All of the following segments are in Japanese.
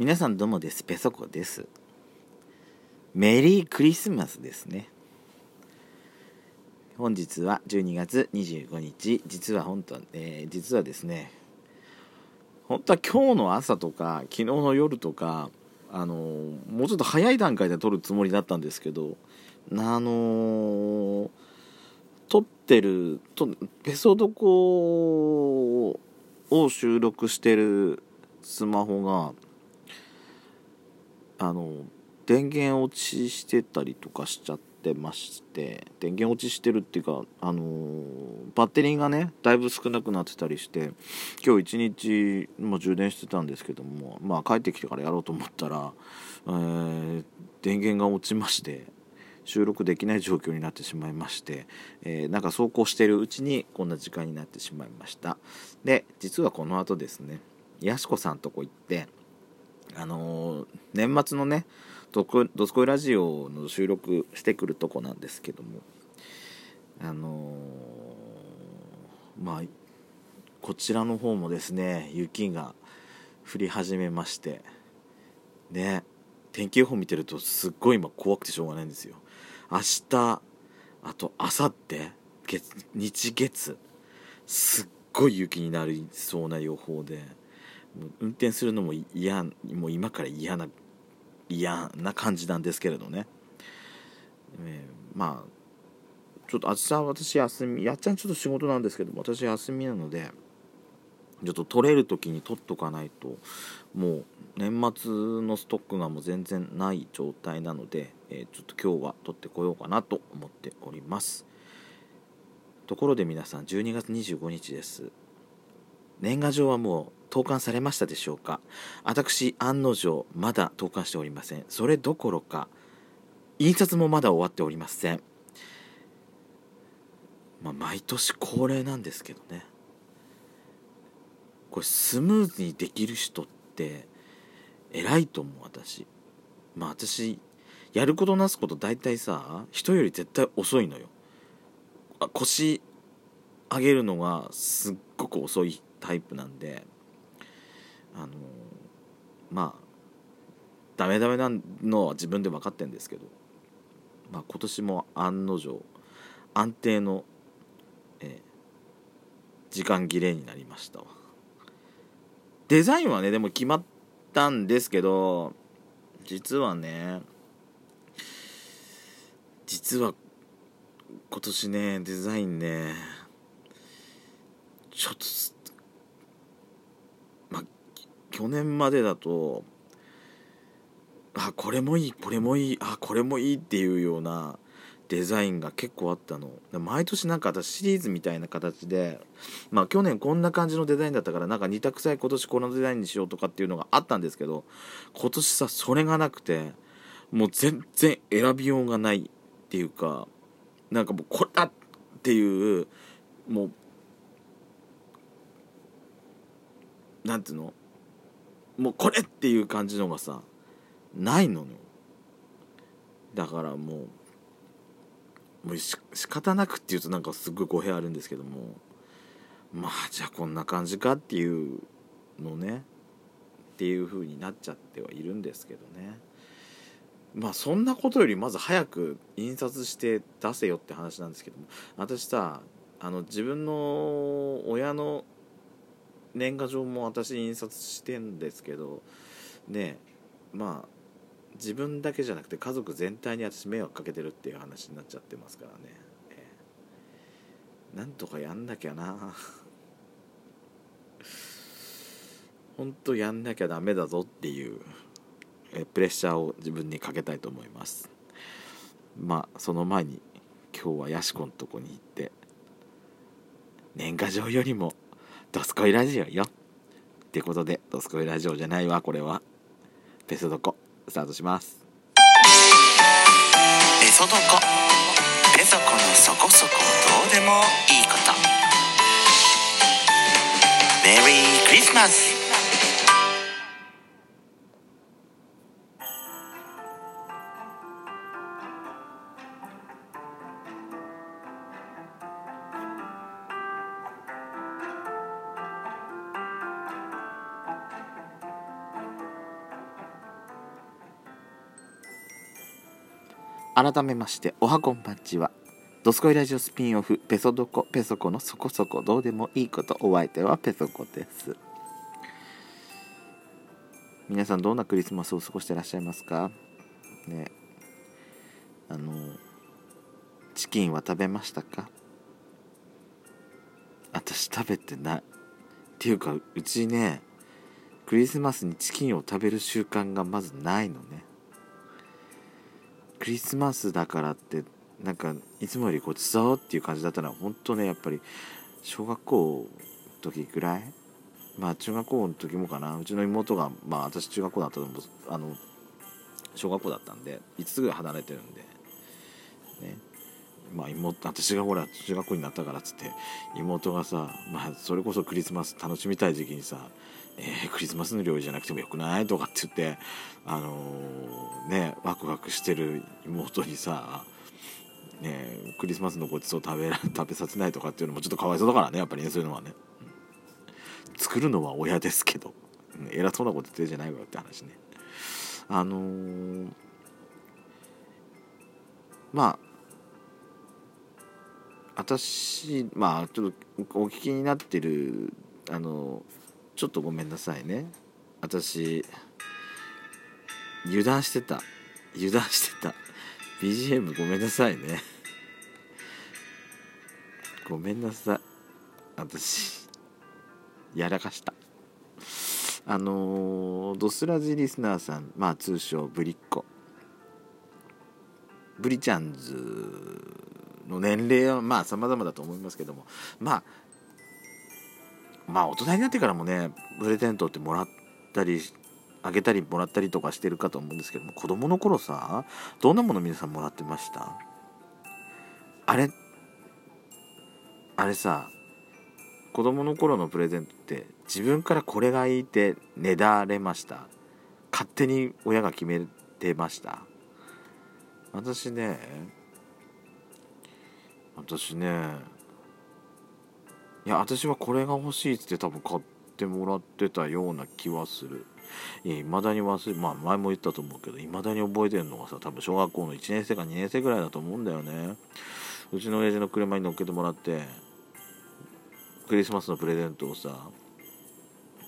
皆さんどうもです。ペソコです。メリークリスマスですね。本日は12月25日。実は本当は、えー、実はですね本当は今日の朝とか昨日の夜とかあのー、もうちょっと早い段階で撮るつもりだったんですけどあのー、撮ってるとペソドコを収録してるスマホがあの電源落ちしてたりとかしちゃってまして電源落ちしてるっていうかあのバッテリーがねだいぶ少なくなってたりして今日一日も充電してたんですけどもまあ帰ってきてからやろうと思ったら、えー、電源が落ちまして収録できない状況になってしまいまして、えー、なんか走行してるうちにこんな時間になってしまいました。で実はこの後ですねやしこさんとこ行ってあのー、年末のねドスコイラジオの収録してくるとこなんですけどもあのー、まあこちらの方もですね雪が降り始めましてね天気予報見てるとすっごい今怖くてしょうがないんですよ。明日あと明後日月日月すっごい雪になりそうな予報で。運転するのも嫌もう今から嫌な嫌な感じなんですけれどね、えー、まあちょっと明日私休みやっちゃんちょっと仕事なんですけど私休みなのでちょっと取れる時に取っとかないともう年末のストックがもう全然ない状態なので、えー、ちょっと今日は取ってこようかなと思っております。ところで皆さん12月25日です。年賀状はもう投函されましたでしょうか？私案の定まだ投函しておりません。それどころか印刷もまだ終わっておりません。まあ毎年恒例なんですけどね。これスムーズにできる人って偉いと思う私。まあ私やることなすこと大体さ人より絶対遅いのよ。腰上げるのがすっごく遅いタイプなんで。あのまあダメダメなのは自分で分かってるんですけど、まあ、今年も案の定安定の、えー、時間切れになりましたデザインはねでも決まったんですけど実はね実は今年ねデザインねちょっと去年までだとあこれもいいこれもいいあこれもいいっていうようなデザインが結構あったの。毎年なんか私シリーズみたいな形でまあ去年こんな感じのデザインだったからなんか似たくさい今年このデザインにしようとかっていうのがあったんですけど今年さそれがなくてもう全然選びようがないっていうかなんかもうこれだっていうもうなんていうの？もうこれっていう感じのがさないのよ。だからもうもうし仕方なくっていうとなんかすっごい語弊あるんですけどもまあじゃあこんな感じかっていうのね。っていう風になっちゃってはいるんですけどね。まあそんなことよりまず早く印刷して出せよって話なんですけども私さあの自分の親の年賀状も私印刷してんですけどねまあ自分だけじゃなくて家族全体に私迷惑かけてるっていう話になっちゃってますからね、えー、なんとかやんなきゃな。ほんとやんなきゃダメだぞっていう、えー、プレッシャーを自分にかけたいと思います。まあその前に今日はヤシコんとこに行って年賀状よりもドスコイラジオよ。ってことで、ドスコイラジオじゃないわ、これは。ペソドコ、スタートします。ペソドコ。ペソコのそこそこどうでもいいこと。メリークリスマス改めましておはこんばんちは。ドスコイラジオスピンオフペソドコペソコのそこそこどうでもいいことお相手はペソコです。皆さんどんなクリスマスを過ごしてらっしゃいますか？ね。あのチキンは食べましたか？私食べてない。っていうかうちねクリスマスにチキンを食べる習慣がまずないのね。クリスマスだからってなんかいつもよりごちそうっていう感じだった。のは本当ねやっぱり小学校の時ぐらい。まあ中学校の時もかな。うちの妹がまあ私中学校だったのもあの小学校だったんで5つぐらい離れてるんで。ね。まあ妹私がほら中学校になったからっつって妹がさまあそれこそクリスマス楽しみたい時期にさえー、クリスマスの料理じゃなくてもよくないとかって言ってあのー、ねワクワクしてる妹にさねクリスマスのごちそう食べ 食べさせないとかっていうのもちょっとかわいそうだからねやっぱりねそういうのはね、作るのは親ですけど、偉そうなこと言ってるじゃないわって話ね。あのー、まあ私まあちょっとお聞きになってるあのちょっとごめんなさいね。私油断してた。油断してた。BGM ごめんなさいね。ごめんなさい。私やらかした。あのー、ドスラジリスナーさんまあ通称ブリッコ。ブリちゃんズの年齢はまあ様々だと思いますけども。まあまあ大人になってからもねプレゼントってもらったりあげたりもらったりとかしてるかと思うんですけども子供の頃さどんなもの皆さんもらってました？あれ？あれさ子供の頃のプレゼントって自分からこれがいいってねだれました？勝手に親が決めてました？私ね私ねいや私はこれが欲しいっつって多分買ってもらってたような気はする。いや未だに忘れまあ前も言ったと思うけど未だに覚えてるのがさ多分小学校の1年生か2年生ぐらいだと思うんだよね。うちの親父の車に乗っけてもらってクリスマスのプレゼントをさ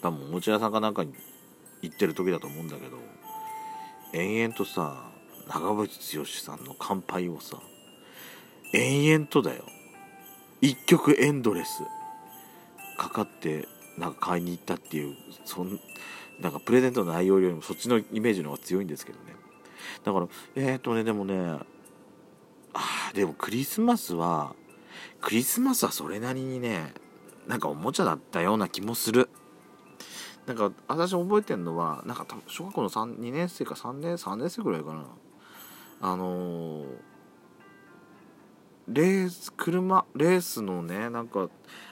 多分おもちゃ屋さんかなんかに行ってる時だと思うんだけど延々とさ長渕剛さんの「乾杯」をさ延々とだよ。一曲エンドレス。かかってなんか買いに行ったっていうそんなんかプレゼントの内容よりもそっちのイメージの方が強いんですけどね。だからえっ、ー、とねでもねあでもクリスマスはクリスマスはそれなりにねなんかおもちゃだったような気もする。なんか私覚えてるのはなんか小学校の2年生か3年3年生ぐらいかな。あのー、レース車レースのねなんか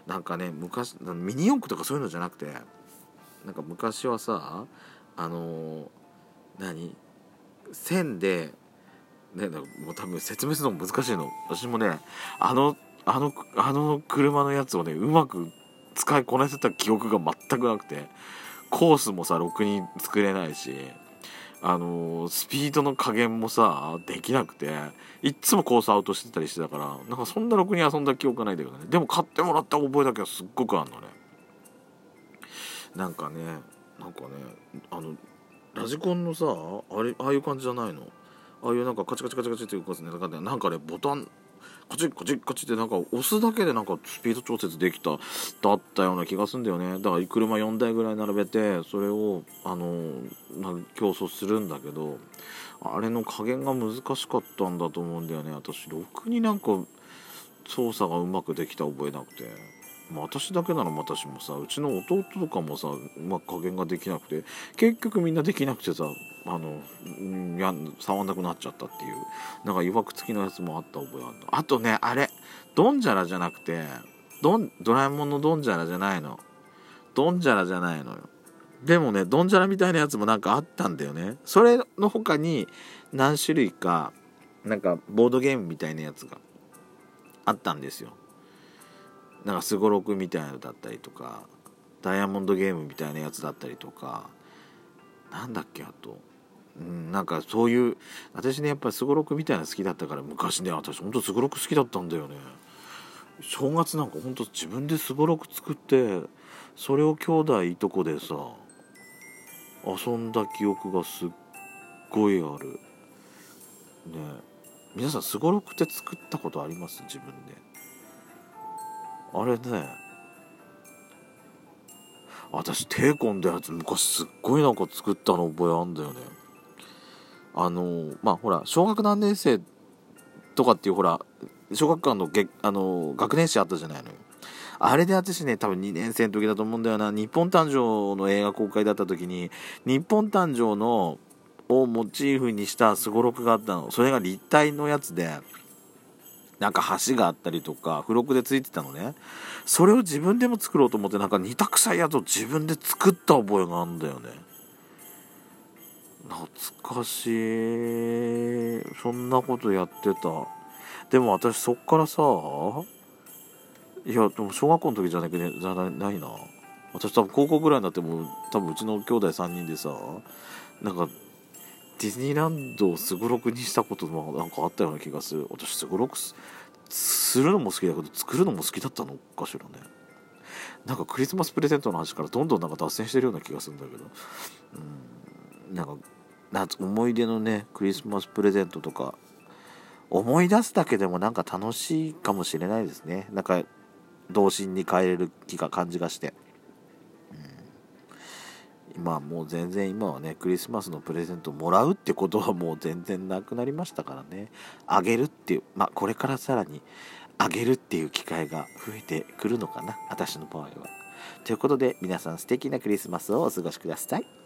なんかね昔ミニ四駆とかそういうのじゃなくてなんか昔はさあのー、何？線でねもう多分説明するのも難しいの。私もねあのあのあの車のやつをねうまく使いこなせた記憶が全くなくてコースもさろくに作れないしあのー、スピードの加減もさできなくていっつもコースアウトしてたりしてたからなんかそんなろくに遊んだ記憶がないんだけどね。でも買ってもらった覚えだけはすっごくあんのね。なんかねなんかねあのラジコンのさあれああいう感じじゃないの？ああいうなんかカチカチカチカチっていうかねなんかねボタンカチッカチッカチってなんか押すだけでなんかスピード調節できただったような気がするんだよねだから車4台ぐらい並べてそれをあの競争するんだけどあれの加減が難しかったんだと思うんだよね私ろくになんか操作がうまくできた覚えなくて。まあ、私だけなら私もさうちの弟とかもさ、まあ、加減ができなくて結局みんなできなくてさあのや触んなくなっちゃったっていうなんかいわくつきのやつもあった覚えあるあとねあれドンジャラじゃなくてドンドラえもんのドンジャラじゃないの。ドンジャラじゃないのよ。でもねドンジャラみたいなやつもなんかあったんだよね。それの他に何種類かなんかボードゲームみたいなやつがあったんですよ。なんかすごろくみたいなのだったりとかダイヤモンドゲームみたいなやつだったりとかなんだっけあと。うん、なんかそういう私ねやっぱすごろくみたいなの好きだったから昔ね私ほんとすごろく好きだったんだよね。正月なんかほんと自分ですごろく作ってそれを兄弟いとこでさ遊んだ記憶がすっごいある。ね。皆さんすごろくって作ったことあります？自分で。あれね。私テーコンでやつ昔すっごいなんか作ったの覚えあんだよね。あのまあほら小学何年生とかっていうほら小学館のげあの学年誌あったじゃないのよ。あれで私ね多分2年生の時だと思うんだよな。日本誕生の映画公開だった時に日本誕生のをモチーフにしたすごろくがあったの。それが立体のやつでなんか橋があったりとか付録でついてたのね。それを自分でも作ろうと思ってなんか似た臭いやつを自分で作った覚えがあるんだよね。懐かしい。そんなことやってた。でも私そっからさいやでも小学校の時じゃなくてじゃないな私多分高校ぐらいになっても多分うちの兄弟3人でさなんかディズニーランドをすごろくにしたこともなんかあったような気がする。私すごろくするのも好きだけど作るのも好きだったのかしらね。なんかクリスマスプレゼントの話からどんどんなんか脱線してるような気がするんだけど。うん。なんか夏思い出のねクリスマスプレゼントとか思い出すだけでもなんか楽しいかもしれないですね。なんか童心に帰れる気が感じがして、まあ、もう全然今はねクリスマスのプレゼントもらうってことはもう全然なくなりましたからね。あげるっていうまあこれからさらにあげるっていう機会が増えてくるのかな私の場合は。ということで皆さん素敵なクリスマスをお過ごしください。